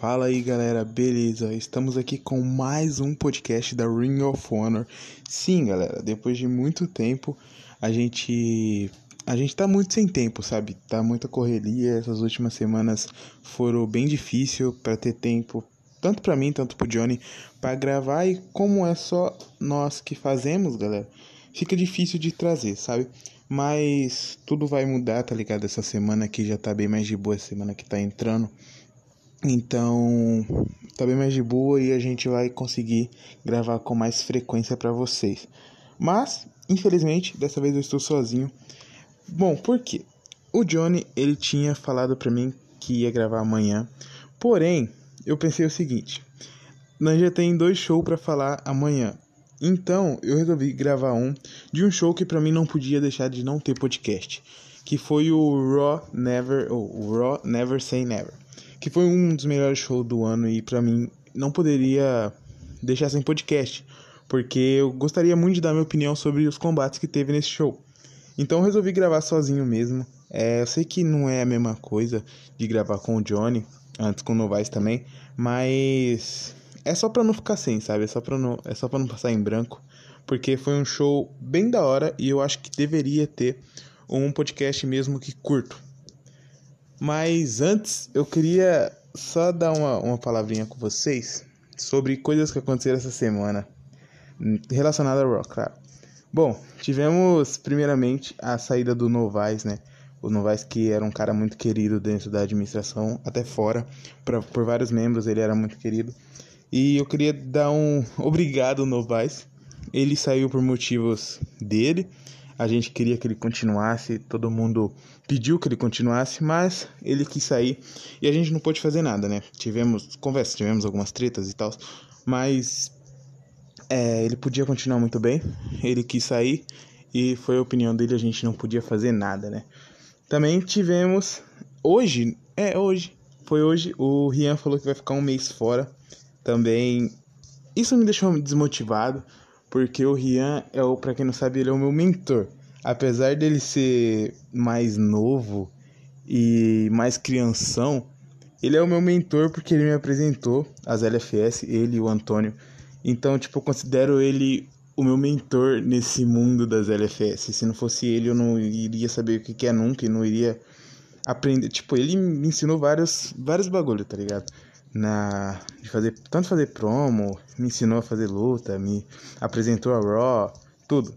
Fala aí galera, beleza? Estamos aqui com mais um podcast da Ring of Honor. Sim, galera, depois de muito tempo a gente a gente tá muito sem tempo, sabe? Tá muita correria, essas últimas semanas foram bem difícil para ter tempo, tanto para mim, tanto pro Johnny, para gravar e como é só nós que fazemos, galera, fica difícil de trazer, sabe? Mas tudo vai mudar, tá ligado? Essa semana aqui já tá bem mais de boa, semana que tá entrando. Então, tá bem mais de boa e a gente vai conseguir gravar com mais frequência para vocês. Mas, infelizmente, dessa vez eu estou sozinho. Bom, por quê? O Johnny, ele tinha falado para mim que ia gravar amanhã. Porém, eu pensei o seguinte: nós já tem dois shows para falar amanhã. Então, eu resolvi gravar um de um show que para mim não podia deixar de não ter podcast, que foi o Raw Never, o Raw Never Say Never que foi um dos melhores shows do ano e para mim não poderia deixar sem podcast, porque eu gostaria muito de dar minha opinião sobre os combates que teve nesse show. Então eu resolvi gravar sozinho mesmo. É, eu sei que não é a mesma coisa de gravar com o Johnny, antes com o Novaes também, mas é só para não ficar sem, sabe? É só para não, é só para não passar em branco, porque foi um show bem da hora e eu acho que deveria ter um podcast mesmo que curto. Mas antes eu queria só dar uma, uma palavrinha com vocês sobre coisas que aconteceram essa semana relacionada ao rock, claro. Bom, tivemos primeiramente a saída do Novaes, né? O Novaes que era um cara muito querido dentro da administração, até fora, pra, por vários membros ele era muito querido. E eu queria dar um obrigado Novaes. Ele saiu por motivos dele, a gente queria que ele continuasse, todo mundo pediu que ele continuasse, mas ele quis sair e a gente não pôde fazer nada, né? Tivemos conversas, tivemos algumas tretas e tal, mas é, ele podia continuar muito bem, ele quis sair e foi a opinião dele, a gente não podia fazer nada, né? Também tivemos hoje, é hoje, foi hoje, o Rian falou que vai ficar um mês fora. Também isso me deixou desmotivado porque o Rian é o, para quem não sabe, ele é o meu mentor. Apesar dele ser mais novo e mais crianção, ele é o meu mentor porque ele me apresentou as LFS, ele e o Antônio. Então, tipo, eu considero ele o meu mentor nesse mundo das LFS. Se não fosse ele, eu não iria saber o que é nunca e não iria aprender. Tipo, ele me ensinou vários, vários bagulho, tá ligado? Na de fazer tanto fazer promo, me ensinou a fazer luta, me apresentou a Raw, tudo.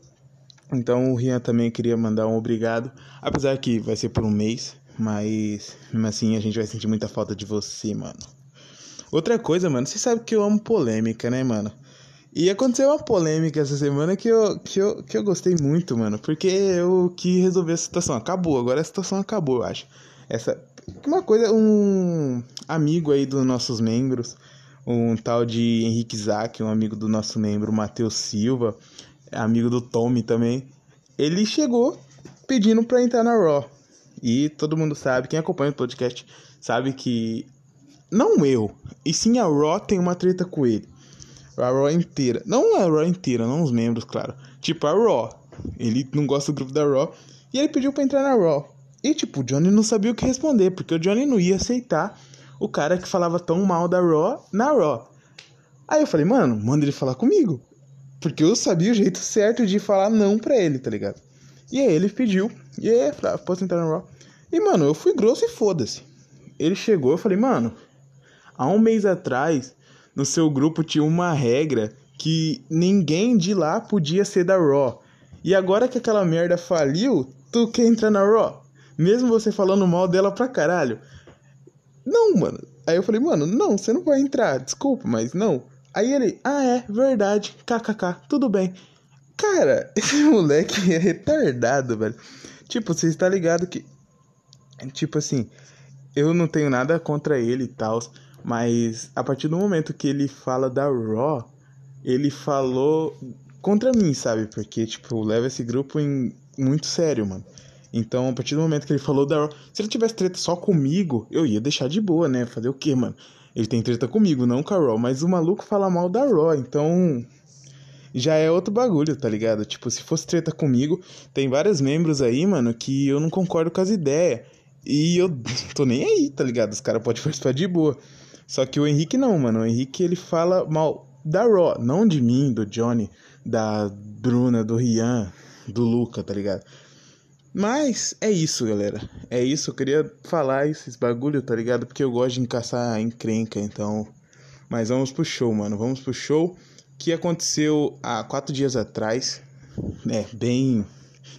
Então o Rian também queria mandar um obrigado, apesar que vai ser por um mês, mas mesmo assim a gente vai sentir muita falta de você, mano. Outra coisa, mano, você sabe que eu amo polêmica, né, mano? E aconteceu uma polêmica essa semana que eu, que eu, que eu gostei muito, mano, porque eu que resolver a situação. Acabou, agora a situação acabou, eu acho. Essa, uma coisa, um amigo aí dos nossos membros, um tal de Henrique Zack, um amigo do nosso membro Matheus Silva, amigo do Tommy também, ele chegou pedindo pra entrar na Raw. E todo mundo sabe, quem acompanha o podcast sabe que não eu, e sim a Raw tem uma treta com ele. A Raw inteira. Não a Raw inteira, não os membros, claro. Tipo a Raw. Ele não gosta do grupo da Raw. E ele pediu pra entrar na Raw. E tipo, o Johnny não sabia o que responder, porque o Johnny não ia aceitar o cara que falava tão mal da Raw na Raw. Aí eu falei, mano, manda ele falar comigo. Porque eu sabia o jeito certo de falar não pra ele, tá ligado? E aí ele pediu, e aí, falei, posso entrar na Raw? E mano, eu fui grosso e foda-se. Ele chegou, eu falei, mano, há um mês atrás, no seu grupo tinha uma regra que ninguém de lá podia ser da Raw. E agora que aquela merda faliu, tu quer entrar na Raw? Mesmo você falando mal dela pra caralho. Não, mano. Aí eu falei, mano, não, você não vai entrar, desculpa, mas não. Aí ele, ah, é, verdade, kkk, tudo bem. Cara, esse moleque é retardado, velho. Tipo, você está ligado que. Tipo assim, eu não tenho nada contra ele e tal, mas a partir do momento que ele fala da Raw, ele falou contra mim, sabe? Porque, tipo, leva esse grupo em muito sério, mano. Então, a partir do momento que ele falou da Raw, se ele tivesse treta só comigo, eu ia deixar de boa, né? Fazer o quê, mano? Ele tem treta comigo, não com a Raw, mas o maluco fala mal da Raw, então já é outro bagulho, tá ligado? Tipo, se fosse treta comigo, tem vários membros aí, mano, que eu não concordo com as ideias. E eu tô nem aí, tá ligado? Os caras podem participar de boa. Só que o Henrique não, mano. O Henrique ele fala mal da Raw, não de mim, do Johnny, da Bruna, do Rian, do Luca, tá ligado? Mas é isso, galera. É isso, eu queria falar esses bagulho, tá ligado? Porque eu gosto de encaçar encrenca, então. Mas vamos pro show, mano. Vamos pro show que aconteceu há quatro dias atrás. É, bem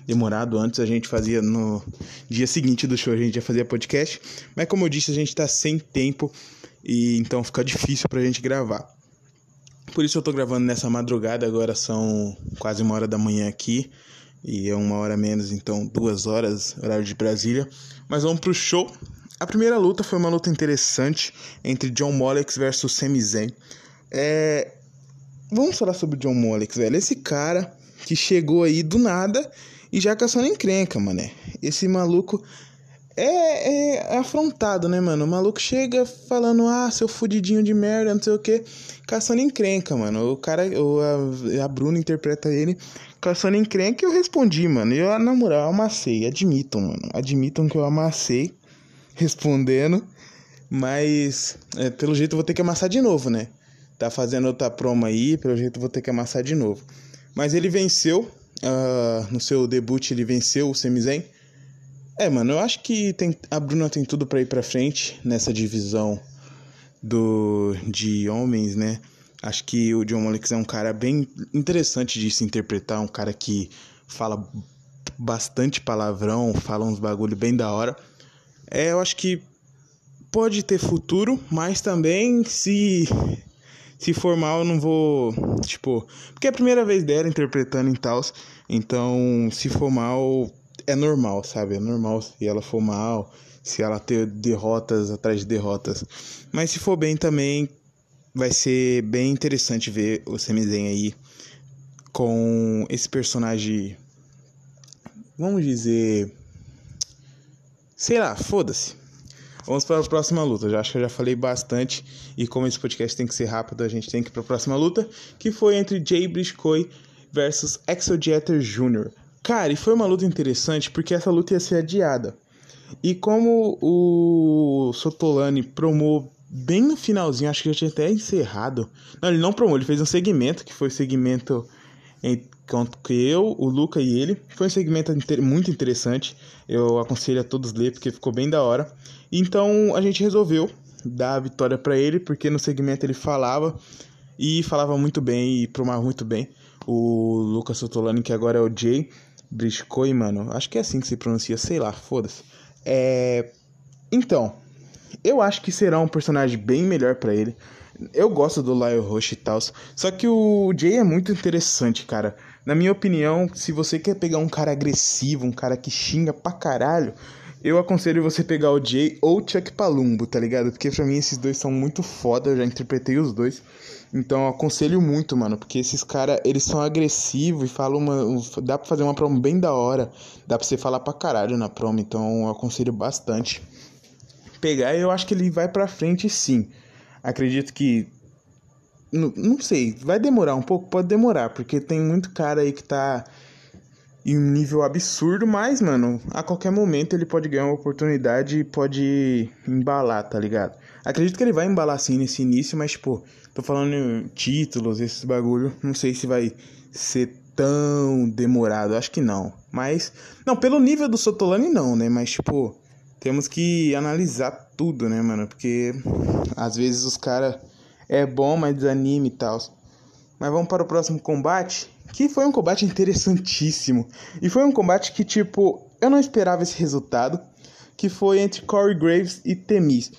demorado. Antes a gente fazia no dia seguinte do show, a gente já fazia podcast. Mas como eu disse, a gente tá sem tempo e então fica difícil pra gente gravar. Por isso eu tô gravando nessa madrugada, agora são quase uma hora da manhã aqui. E é uma hora menos, então duas horas, horário de Brasília. Mas vamos pro show. A primeira luta foi uma luta interessante entre John Molex versus Sami Zayn. É... Vamos falar sobre John Molex, velho. Esse cara que chegou aí do nada e já caçando encrenca, mané. Esse maluco é, é, afrontado, né, mano? O maluco chega falando, ah, seu fudidinho de merda, não sei o que, caçando encrenca, mano. O cara, o, a, a Bruna interpreta ele caçando encrenca eu respondi, mano. Eu, na moral, amassei, admitam, mano. Admitam que eu amassei respondendo, mas é, pelo jeito eu vou ter que amassar de novo, né? Tá fazendo outra promo aí, pelo jeito eu vou ter que amassar de novo. Mas ele venceu, uh, no seu debut ele venceu o Semizen. É, mano, eu acho que tem, a Bruna tem tudo para ir pra frente nessa divisão do de homens, né? Acho que o John Molex é um cara bem interessante de se interpretar, um cara que fala bastante palavrão, fala uns bagulho bem da hora. É, eu acho que pode ter futuro, mas também se se for mal, eu não vou, tipo, porque é a primeira vez dela interpretando em tals, então se for mal é normal, sabe? É normal se ela for mal, se ela ter derrotas atrás de derrotas. Mas se for bem também, vai ser bem interessante ver o Samizen aí com esse personagem. Vamos dizer. Sei lá, foda-se. Vamos para a próxima luta. Já acho que eu já falei bastante. E como esse podcast tem que ser rápido, a gente tem que ir para a próxima luta. Que foi entre Jay Briscoe versus Axel Jeter Jr. Cara, e foi uma luta interessante porque essa luta ia ser adiada. E como o Sotolani promou bem no finalzinho, acho que já tinha até encerrado. Não, ele não promou, ele fez um segmento, que foi o segmento entre eu, o Luca e ele. Foi um segmento muito interessante. Eu aconselho a todos ler porque ficou bem da hora. Então a gente resolveu dar a vitória para ele, porque no segmento ele falava e falava muito bem e promava muito bem. O Lucas Sotolani, que agora é o Jay Briscoe, mano. Acho que é assim que se pronuncia, sei lá, foda-se. É. Então, eu acho que será um personagem bem melhor para ele. Eu gosto do Lyle Rush e tal. Só que o Jay é muito interessante, cara. Na minha opinião, se você quer pegar um cara agressivo, um cara que xinga pra caralho, eu aconselho você pegar o Jay ou o Chuck Palumbo, tá ligado? Porque pra mim esses dois são muito foda, eu já interpretei os dois. Então eu aconselho muito, mano, porque esses caras, eles são agressivos e falam uma. Dá pra fazer uma promo bem da hora. Dá pra você falar pra caralho na promo, então eu aconselho bastante pegar e eu acho que ele vai pra frente sim. Acredito que. Não, não sei, vai demorar um pouco? Pode demorar, porque tem muito cara aí que tá em um nível absurdo, mas, mano, a qualquer momento ele pode ganhar uma oportunidade e pode embalar, tá ligado? Acredito que ele vai embalar sim nesse início, mas, tipo, tô falando títulos, esses bagulho, não sei se vai ser tão demorado, acho que não. Mas, não, pelo nível do Sotolani não, né? Mas, tipo, temos que analisar tudo, né, mano? Porque às vezes os caras é bom, mas desanima e tal. Mas vamos para o próximo combate, que foi um combate interessantíssimo. E foi um combate que, tipo, eu não esperava esse resultado, que foi entre Corey Graves e Temis.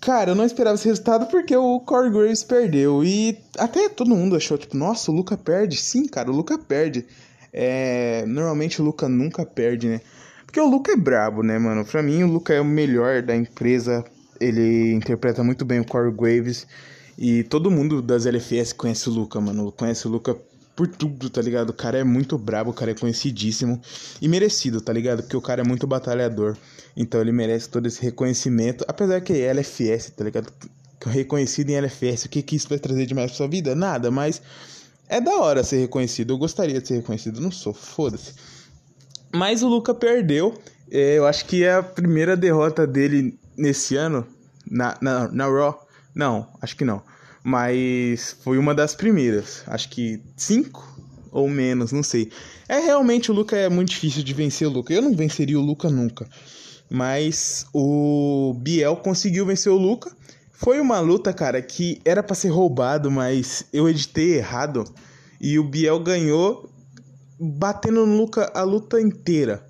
Cara, eu não esperava esse resultado porque o Corey Graves perdeu. E até todo mundo achou, tipo, nossa, o Luca perde. Sim, cara, o Luca perde. É... Normalmente o Luca nunca perde, né? Porque o Luca é brabo, né, mano? Pra mim, o Luca é o melhor da empresa. Ele interpreta muito bem o Corey Graves. E todo mundo das LFS conhece o Luca, mano. Conhece o Luca por tudo, tá ligado? O cara é muito brabo, o cara é conhecidíssimo e merecido, tá ligado? Porque o cara é muito batalhador. Então ele merece todo esse reconhecimento. Apesar que é LFS, tá ligado? Reconhecido em LFS. O que, que isso vai trazer de mais pra sua vida? Nada, mas é da hora ser reconhecido. Eu gostaria de ser reconhecido, não sou, foda-se. Mas o Luca perdeu. É, eu acho que é a primeira derrota dele nesse ano, na, na, na Raw, Não, acho que não. Mas foi uma das primeiras. Acho que cinco ou menos, não sei. É realmente o Luca é muito difícil de vencer o Luca. Eu não venceria o Luca nunca. Mas o Biel conseguiu vencer o Luca. Foi uma luta, cara, que era para ser roubado, mas eu editei errado. E o Biel ganhou batendo no Luca a luta inteira.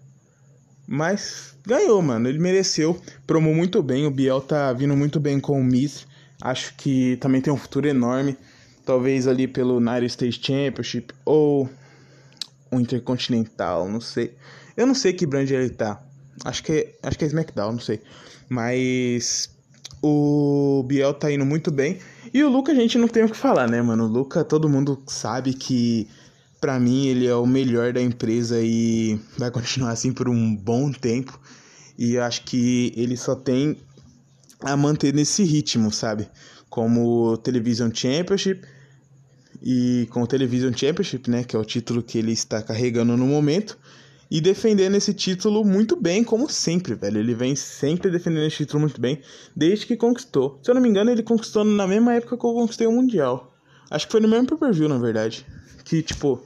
Mas ganhou, mano. Ele mereceu. Promou muito bem. O Biel tá vindo muito bem com o Miss. Acho que também tem um futuro enorme. Talvez ali pelo United States Championship ou o Intercontinental, não sei. Eu não sei que brand ele tá. Acho que acho que é SmackDown, não sei. Mas o Biel tá indo muito bem. E o Luca a gente não tem o que falar, né, mano? O Luca, todo mundo sabe que para mim ele é o melhor da empresa e vai continuar assim por um bom tempo. E acho que ele só tem a manter nesse ritmo, sabe? Como Television Championship e com o Television Championship, né, que é o título que ele está carregando no momento, e defendendo esse título muito bem, como sempre, velho. Ele vem sempre defendendo esse título muito bem, desde que conquistou. Se eu não me engano, ele conquistou na mesma época que eu conquistei o Mundial. Acho que foi no mesmo pay-per-view, na verdade. Que, tipo,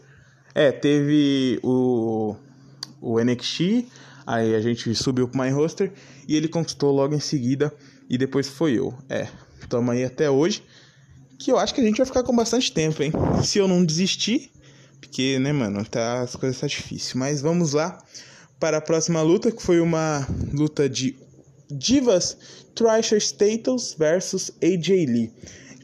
é, teve o, o NXT, aí a gente subiu pro My Roster e ele conquistou logo em seguida e depois foi eu. É, tamo aí até hoje, que eu acho que a gente vai ficar com bastante tempo, hein? Se eu não desistir, porque, né, mano, tá, as coisas tá difícil. Mas vamos lá para a próxima luta, que foi uma luta de Divas Trisha Status versus AJ Lee.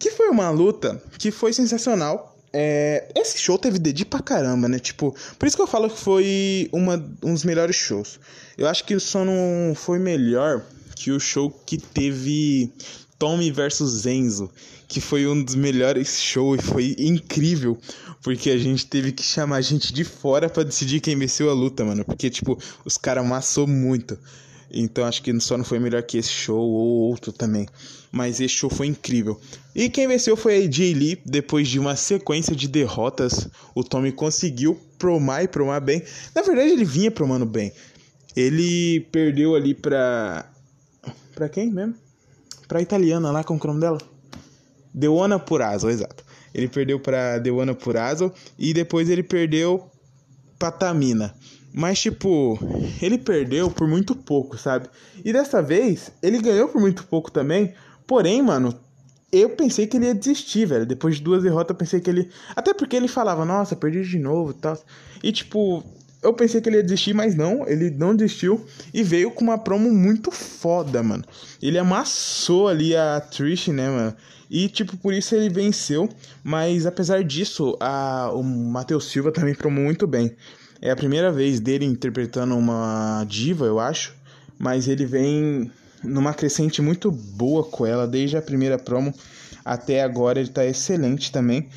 Que foi uma luta que foi sensacional é, esse show teve dedinho pra caramba, né? Tipo, por isso que eu falo que foi uma, um dos melhores shows. Eu acho que só não foi melhor que o show que teve Tommy versus Enzo, que foi um dos melhores shows e foi incrível, porque a gente teve que chamar gente de fora para decidir quem venceu a luta, mano, porque tipo, os caras amassou muito. Então acho que só não foi melhor que esse show ou outro também. Mas esse show foi incrível. E quem venceu foi a AJ Lee. Depois de uma sequência de derrotas, o Tommy conseguiu promar e promar bem. Na verdade, ele vinha promando bem. Ele perdeu ali pra. Pra quem mesmo? Pra italiana lá, com o nome dela? Deona Purazo, exato. Ele perdeu pra Deona Purazo e depois ele perdeu pra Tamina. Mas, tipo, ele perdeu por muito pouco, sabe? E dessa vez, ele ganhou por muito pouco também. Porém, mano, eu pensei que ele ia desistir, velho. Depois de duas derrotas, eu pensei que ele. Até porque ele falava, nossa, perdi de novo e tal. E, tipo, eu pensei que ele ia desistir, mas não, ele não desistiu e veio com uma promo muito foda, mano. Ele amassou ali a Trish, né, mano? E, tipo, por isso ele venceu. Mas apesar disso, a, o Matheus Silva também promou muito bem. É a primeira vez dele interpretando uma diva, eu acho, mas ele vem numa crescente muito boa com ela desde a primeira promo até agora ele tá excelente também.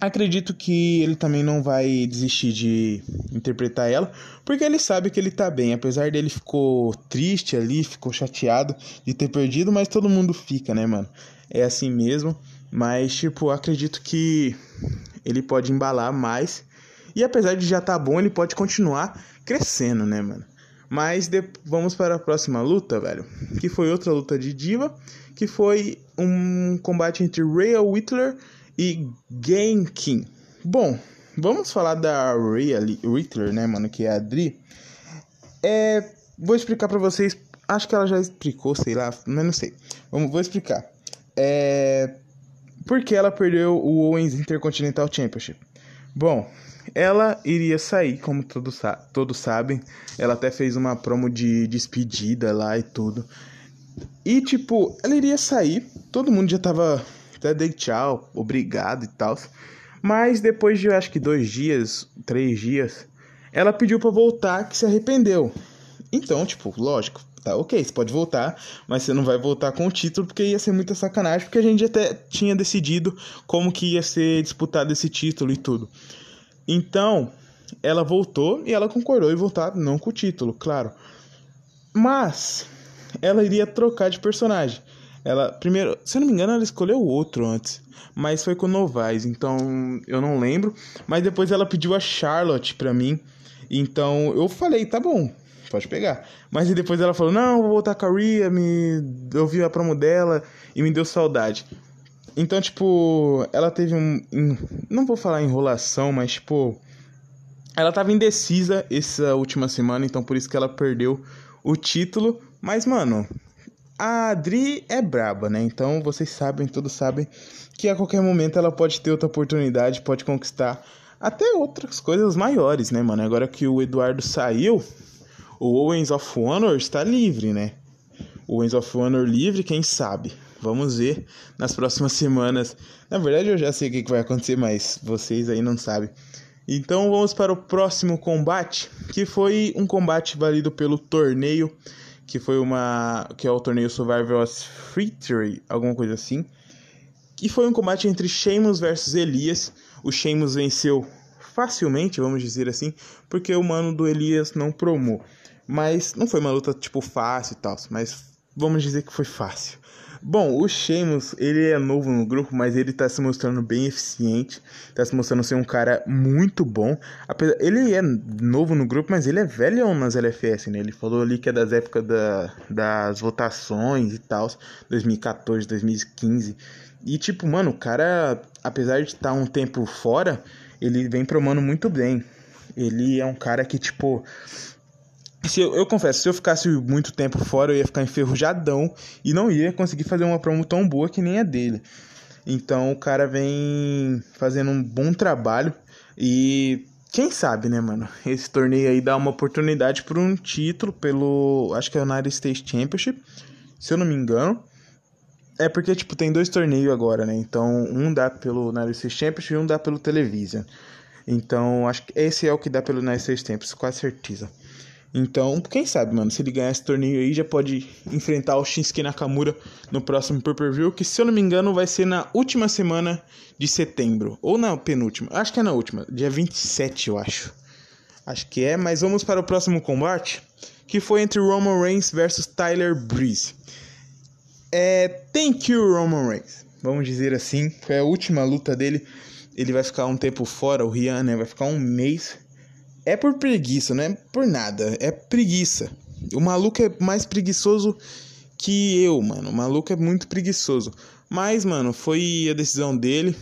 Acredito que ele também não vai desistir de interpretar ela, porque ele sabe que ele tá bem. Apesar dele ficou triste ali, ficou chateado de ter perdido, mas todo mundo fica, né, mano? É assim mesmo. Mas, tipo, acredito que ele pode embalar mais e apesar de já estar tá bom, ele pode continuar crescendo, né, mano? Mas de... vamos para a próxima luta, velho. Que foi outra luta de diva. Que foi um combate entre Rhea Whittler e Genkin. Bom, vamos falar da Rhea Whittler, né, mano? Que é a Dri. É, vou explicar para vocês. Acho que ela já explicou, sei lá, mas não sei. Vamos, vou explicar. É, porque ela perdeu o Owens Intercontinental Championship. Bom, ela iria sair, como todos, todos sabem. Ela até fez uma promo de despedida lá e tudo. E, tipo, ela iria sair. Todo mundo já tava até dei tchau, obrigado e tal. Mas depois de, acho que dois dias, três dias, ela pediu para voltar que se arrependeu. Então, tipo, lógico, tá ok, você pode voltar, mas você não vai voltar com o título porque ia ser muita sacanagem, porque a gente até tinha decidido como que ia ser disputado esse título e tudo. Então, ela voltou e ela concordou em voltar, não com o título, claro. Mas ela iria trocar de personagem. Ela, primeiro, se eu não me engano, ela escolheu outro antes, mas foi com Novaes, então eu não lembro. Mas depois ela pediu a Charlotte pra mim, então eu falei, tá bom, pode pegar. Mas depois ela falou, não, vou voltar com a Rhea, me... eu vi a promo dela e me deu saudade. Então, tipo, ela teve um. Não vou falar enrolação, mas, tipo. Ela tava indecisa essa última semana, então por isso que ela perdeu o título. Mas, mano, a Adri é braba, né? Então vocês sabem, todos sabem, que a qualquer momento ela pode ter outra oportunidade, pode conquistar até outras coisas maiores, né, mano? Agora que o Eduardo saiu, o Owens of Honor está livre, né? O Owens of Honor livre, quem sabe? Vamos ver nas próximas semanas. Na verdade, eu já sei o que vai acontecer, mas vocês aí não sabem. Então vamos para o próximo combate, que foi um combate válido pelo torneio, que foi uma que é o torneio Survivor Victory, alguma coisa assim. E foi um combate entre Sheamus versus Elias. O Sheamus venceu facilmente, vamos dizer assim, porque o mano do Elias não promou. Mas não foi uma luta tipo fácil e tal, mas vamos dizer que foi fácil. Bom, o Sheamus, ele é novo no grupo, mas ele tá se mostrando bem eficiente, tá se mostrando ser um cara muito bom. Apesar, ele é novo no grupo, mas ele é velho nas LFS, né? Ele falou ali que é das épocas da, das votações e tal, 2014, 2015. E tipo, mano, o cara, apesar de estar tá um tempo fora, ele vem promando muito bem. Ele é um cara que, tipo, se eu, eu, confesso, se eu ficasse muito tempo fora, eu ia ficar enferrujadão e não ia conseguir fazer uma promo tão boa que nem a dele. Então o cara vem fazendo um bom trabalho e quem sabe, né, mano? Esse torneio aí dá uma oportunidade por um título pelo, acho que é o United States Championship, se eu não me engano. É porque tipo tem dois torneios agora, né? Então um dá pelo United States Championship e um dá pelo Television. Então acho que esse é o que dá pelo United States Championship, com certeza. Então, quem sabe, mano, se ele ganhar esse torneio aí, já pode enfrentar o Shinsuke Nakamura no próximo pay-per-view, que se eu não me engano vai ser na última semana de setembro, ou na penúltima, acho que é na última, dia 27 eu acho. Acho que é, mas vamos para o próximo combate, que foi entre Roman Reigns versus Tyler Breeze. É, thank you Roman Reigns, vamos dizer assim, foi a última luta dele, ele vai ficar um tempo fora, o Rian, né, vai ficar um mês é por preguiça, não é por nada. É preguiça. O maluco é mais preguiçoso que eu, mano. O maluco é muito preguiçoso. Mas, mano, foi a decisão dele.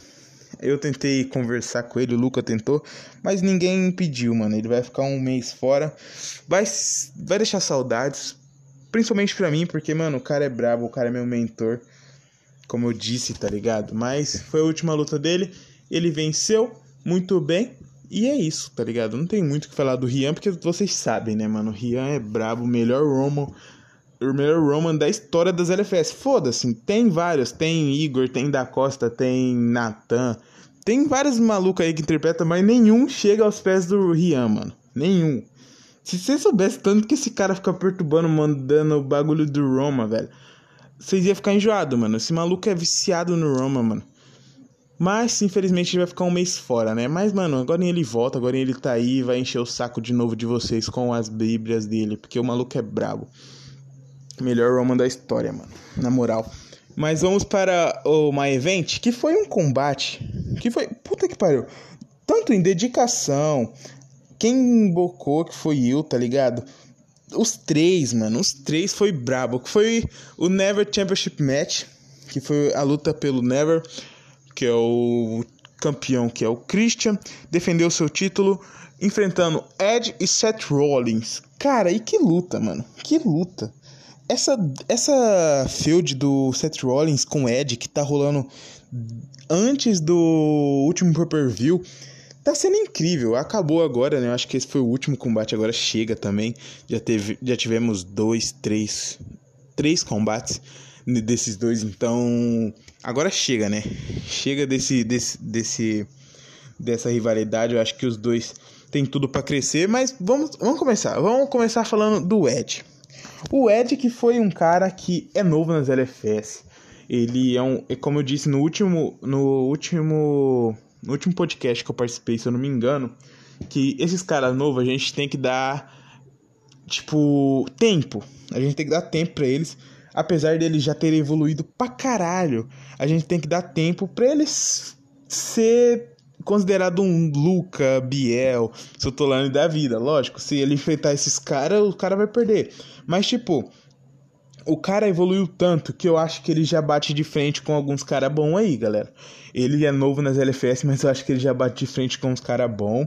Eu tentei conversar com ele, o Luca tentou, mas ninguém impediu, mano. Ele vai ficar um mês fora. Vai, vai deixar saudades. Principalmente pra mim, porque, mano, o cara é brabo, o cara é meu mentor. Como eu disse, tá ligado? Mas foi a última luta dele. Ele venceu muito bem. E é isso, tá ligado? Não tem muito o que falar do Rian, porque vocês sabem, né, mano? O Rian é brabo, o melhor Roman, o melhor Roman da história das LFS. Foda-se, tem vários. Tem Igor, tem Da Costa, tem Natan. Tem vários malucos aí que interpretam, mas nenhum chega aos pés do Rian, mano. Nenhum. Se você soubesse tanto que esse cara fica perturbando, mandando o bagulho do Roma, velho. Vocês iam ficar enjoado, mano. Esse maluco é viciado no Roma, mano. Mas, infelizmente, ele vai ficar um mês fora, né? Mas, mano, agora ele volta, agora ele tá aí vai encher o saco de novo de vocês com as bíblias dele, porque o maluco é brabo. Melhor Roman da história, mano. Na moral. Mas vamos para o My Event, que foi um combate que foi. Puta que pariu. Tanto em dedicação. Quem embocou que foi eu, tá ligado? Os três, mano. Os três foi brabo. Que foi o Never Championship Match. Que foi a luta pelo Never que é o campeão, que é o Christian, defendeu seu título enfrentando Ed e Seth Rollins. Cara, e que luta, mano. Que luta. Essa essa feud do Seth Rollins com Ed que tá rolando antes do último pay-per-view tá sendo incrível. Acabou agora, né? Eu acho que esse foi o último combate, agora chega também. Já teve já tivemos dois, três três combates desses dois, então agora chega, né? Chega desse, desse, desse dessa rivalidade. Eu acho que os dois têm tudo para crescer, mas vamos, vamos começar. Vamos começar falando do Ed. O Ed que foi um cara que é novo nas LFS. Ele é um, como eu disse no último no último no último podcast que eu participei, se eu não me engano, que esses caras novos a gente tem que dar tipo tempo. A gente tem que dar tempo para eles apesar dele já ter evoluído pra caralho, a gente tem que dar tempo pra ele ser considerado um Luca, Biel, Sotolani da vida. Lógico, se ele enfrentar esses caras, o cara vai perder. Mas, tipo, o cara evoluiu tanto que eu acho que ele já bate de frente com alguns caras bons aí, galera. Ele é novo nas LFS, mas eu acho que ele já bate de frente com uns caras bons.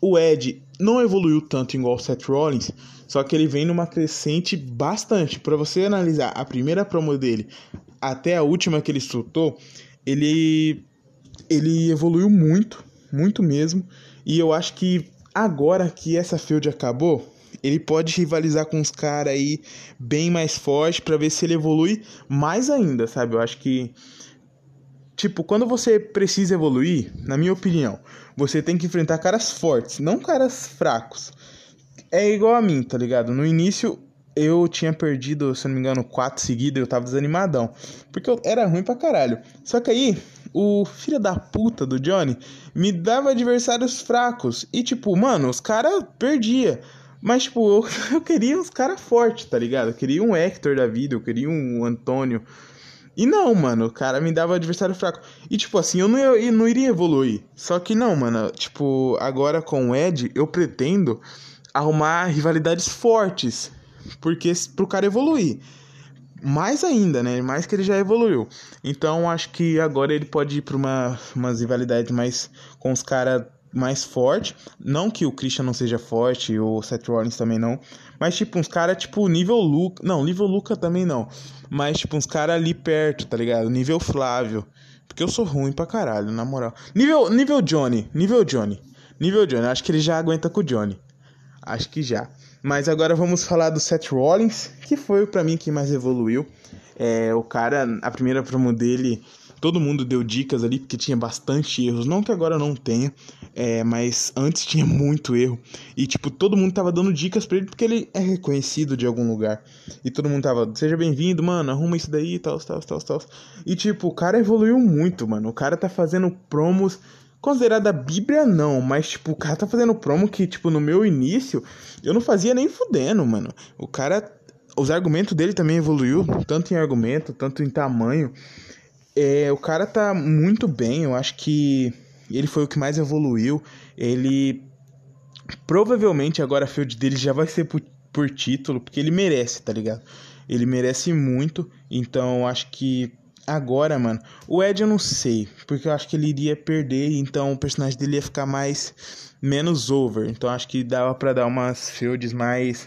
O Ed não evoluiu tanto igual o Seth Rollins, só que ele vem numa crescente bastante. Para você analisar a primeira promo dele até a última que ele soltou, ele ele evoluiu muito, muito mesmo. E eu acho que agora que essa field acabou, ele pode rivalizar com os caras aí bem mais forte para ver se ele evolui mais ainda, sabe? Eu acho que tipo, quando você precisa evoluir, na minha opinião, você tem que enfrentar caras fortes, não caras fracos. É igual a mim, tá ligado? No início eu tinha perdido, se não me engano, quatro seguidas, eu tava desanimadão. Porque eu era ruim pra caralho. Só que aí, o filho da puta do Johnny me dava adversários fracos. E tipo, mano, os caras perdia. Mas, tipo, eu, eu queria uns caras fortes, tá ligado? Eu queria um Hector da vida, eu queria um Antônio. E não, mano, o cara me dava adversário fraco. E, tipo assim, eu não, eu não iria evoluir. Só que não, mano, tipo, agora com o Ed, eu pretendo arrumar rivalidades fortes. Porque pro cara evoluir. Mais ainda, né? Mais que ele já evoluiu. Então, acho que agora ele pode ir pra uma, umas rivalidades mais com os caras mais forte. Não que o Christian não seja forte, o Seth Rollins também não. Mas, tipo, uns caras, tipo, nível Luca. Não, nível Luca também não. Mas, tipo, uns caras ali perto, tá ligado? Nível Flávio. Porque eu sou ruim pra caralho, na moral. Nível, nível Johnny. Nível Johnny. Nível Johnny. Acho que ele já aguenta com o Johnny. Acho que já. Mas agora vamos falar do Seth Rollins, que foi para mim que mais evoluiu. É, o cara, a primeira promo dele Todo mundo deu dicas ali, porque tinha bastante erros. Não que agora não tenha, é, mas antes tinha muito erro. E, tipo, todo mundo tava dando dicas pra ele porque ele é reconhecido de algum lugar. E todo mundo tava, seja bem-vindo, mano, arruma isso daí, tal, tal, tal, tal. E, tipo, o cara evoluiu muito, mano. O cara tá fazendo promos considerada Bíblia não, mas tipo, o cara tá fazendo promo que, tipo, no meu início, eu não fazia nem fudendo, mano. O cara, os argumentos dele também evoluiu, tanto em argumento, tanto em tamanho. É, o cara tá muito bem, eu acho que ele foi o que mais evoluiu. Ele provavelmente agora a field dele já vai ser por, por título, porque ele merece, tá ligado? Ele merece muito, então acho que agora, mano, o Ed eu não sei, porque eu acho que ele iria perder, então o personagem dele ia ficar mais menos over. Então acho que dava para dar umas fields mais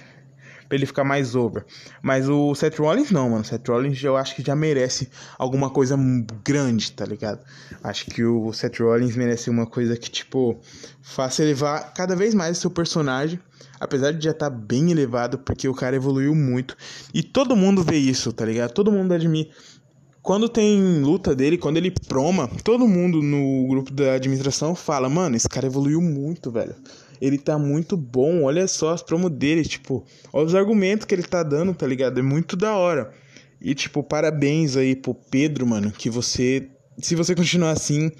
pra ele ficar mais over. Mas o Seth Rollins não, mano. O Seth Rollins eu acho que já merece alguma coisa grande, tá ligado? Acho que o Seth Rollins merece uma coisa que, tipo, faça elevar cada vez mais o seu personagem. Apesar de já estar tá bem elevado, porque o cara evoluiu muito. E todo mundo vê isso, tá ligado? Todo mundo admite quando tem luta dele, quando ele proma, todo mundo no grupo da administração fala: Mano, esse cara evoluiu muito, velho. Ele tá muito bom, olha só as promos dele, tipo, olha os argumentos que ele tá dando, tá ligado? É muito da hora. E, tipo, parabéns aí pro Pedro, mano, que você. Se você continuar assim,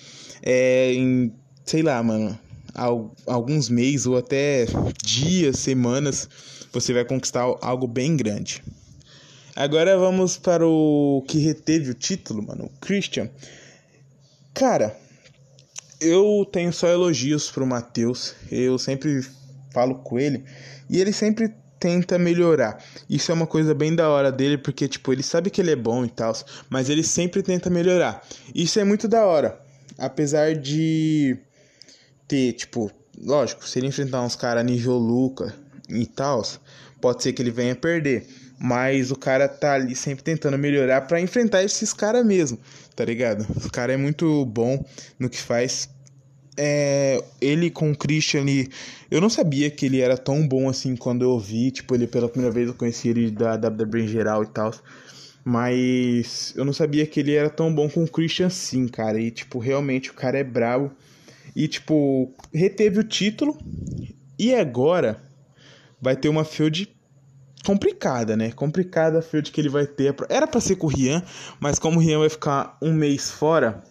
é, em, sei lá, mano, alguns meses ou até dias, semanas, você vai conquistar algo bem grande. Agora vamos para o que reteve o título, mano. O Christian. Cara, eu tenho só elogios pro Matheus. Eu sempre falo com ele e ele sempre tenta melhorar. Isso é uma coisa bem da hora dele, porque tipo, ele sabe que ele é bom e tal, mas ele sempre tenta melhorar. Isso é muito da hora. Apesar de ter, tipo, lógico, se ele enfrentar uns caras nível Luca e tal, pode ser que ele venha perder. Mas o cara tá ali sempre tentando melhorar para enfrentar esses caras mesmo, tá ligado? O cara é muito bom no que faz. É, ele com o Christian ali, eu não sabia que ele era tão bom assim quando eu vi, tipo, ele pela primeira vez eu conheci ele da WWE em geral e tal. Mas eu não sabia que ele era tão bom com o Christian sim, cara. E, tipo, realmente o cara é brabo. E, tipo, reteve o título. E agora vai ter uma field complicada, né? Complicada a field que ele vai ter. Era para ser com o Rian, mas como o Rian vai ficar um mês fora,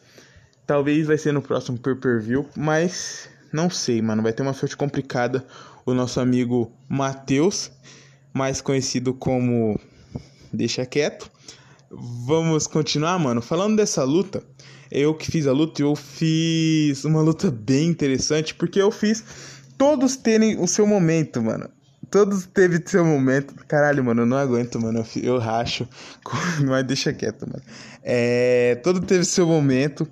talvez vai ser no próximo pay-per-view, mas não sei, mano. Vai ter uma field complicada. O nosso amigo Matheus, mais conhecido como Deixa Quieto. Vamos continuar, mano. Falando dessa luta, eu que fiz a luta, eu fiz uma luta bem interessante, porque eu fiz todos terem o seu momento, mano todos teve seu momento. Caralho, mano, eu não aguento, mano. Eu, eu racho. Mas deixa quieto, mano. É, todo teve seu momento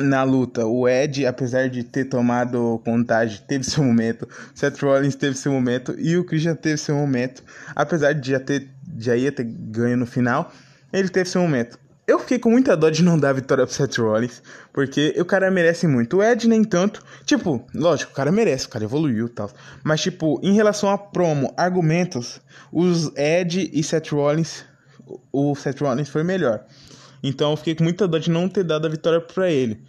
na luta. O Ed, apesar de ter tomado contagem, teve seu momento. Seth Rollins teve seu momento. E o Christian teve seu momento. Apesar de já, ter, já ia ter ganho no final, ele teve seu momento. Eu fiquei com muita dó de não dar a vitória pro Seth Rollins, porque o cara merece muito. O Ed nem tanto. Tipo, lógico, o cara merece, o cara evoluiu e tal. Mas, tipo, em relação a promo, argumentos, os Ed e Seth Rollins, o Seth Rollins foi melhor. Então eu fiquei com muita dó de não ter dado a vitória pra ele.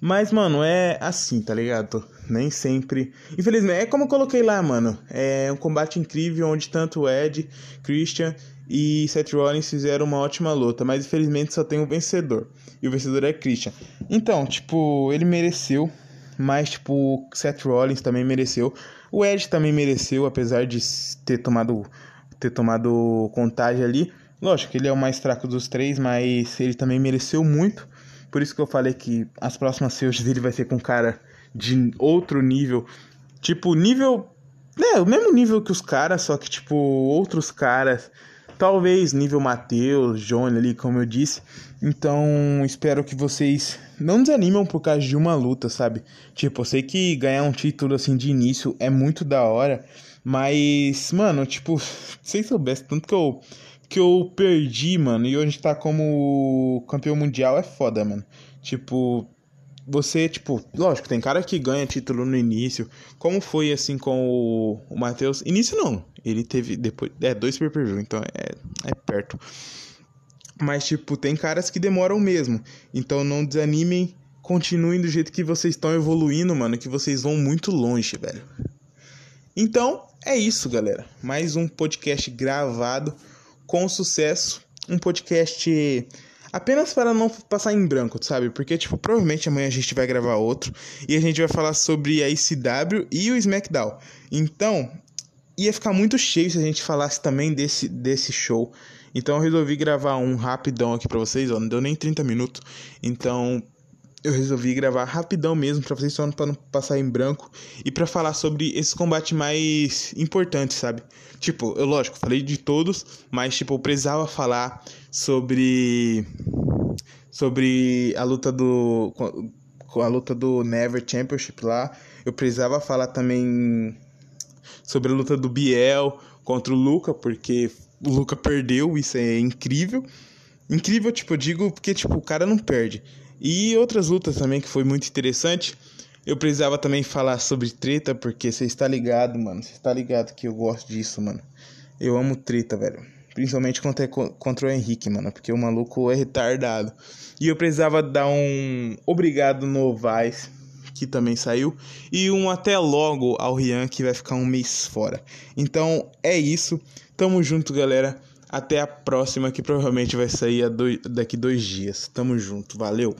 Mas, mano, é assim, tá ligado? Nem sempre. Infelizmente, é como eu coloquei lá, mano. É um combate incrível onde tanto Ed, Christian e Seth Rollins fizeram uma ótima luta, mas infelizmente só tem um vencedor. E o vencedor é Christian. Então, tipo, ele mereceu, mas tipo, Seth Rollins também mereceu. O Ed também mereceu, apesar de ter tomado ter tomado contagem ali. Lógico que ele é o mais fraco dos três, mas ele também mereceu muito. Por isso que eu falei que as próximas feuds dele vai ser com um cara de outro nível. Tipo, nível. É, o mesmo nível que os caras, só que, tipo, outros caras. Talvez nível Matheus, Johnny ali, como eu disse. Então, espero que vocês não desanimam por causa de uma luta, sabe? Tipo, eu sei que ganhar um título assim de início é muito da hora. Mas, mano, tipo, se vocês soubessem tanto que eu que eu perdi, mano, e hoje tá como campeão mundial é foda, mano. Tipo, você, tipo, lógico, tem cara que ganha título no início. Como foi assim com o, o Matheus? Início não. Ele teve depois. É, dois per view, então é, é perto. Mas, tipo, tem caras que demoram mesmo. Então não desanimem. Continuem do jeito que vocês estão evoluindo, mano. Que vocês vão muito longe, velho. Então, é isso, galera. Mais um podcast gravado com sucesso um podcast apenas para não passar em branco, sabe? Porque, tipo, provavelmente amanhã a gente vai gravar outro e a gente vai falar sobre a ICW e o SmackDown. Então, ia ficar muito cheio se a gente falasse também desse, desse show. Então, eu resolvi gravar um rapidão aqui para vocês, ó, não deu nem 30 minutos. Então, eu resolvi gravar rapidão mesmo para vocês só para não passar em branco e para falar sobre esses combates mais importantes, sabe? Tipo, eu lógico, falei de todos, mas tipo, eu precisava falar sobre sobre a luta do com a luta do Never Championship lá. Eu precisava falar também sobre a luta do Biel contra o Luca, porque o Luca perdeu, isso é incrível. Incrível, tipo, eu digo porque tipo, o cara não perde. E outras lutas também que foi muito interessante. Eu precisava também falar sobre treta, porque você está ligado, mano. Você está ligado que eu gosto disso, mano. Eu amo treta, velho. Principalmente contra, contra o Henrique, mano. Porque o maluco é retardado. E eu precisava dar um obrigado no Vice, que também saiu. E um até logo ao Rian, que vai ficar um mês fora. Então é isso. Tamo junto, galera. Até a próxima, que provavelmente vai sair dois, daqui dois dias. Tamo junto, valeu!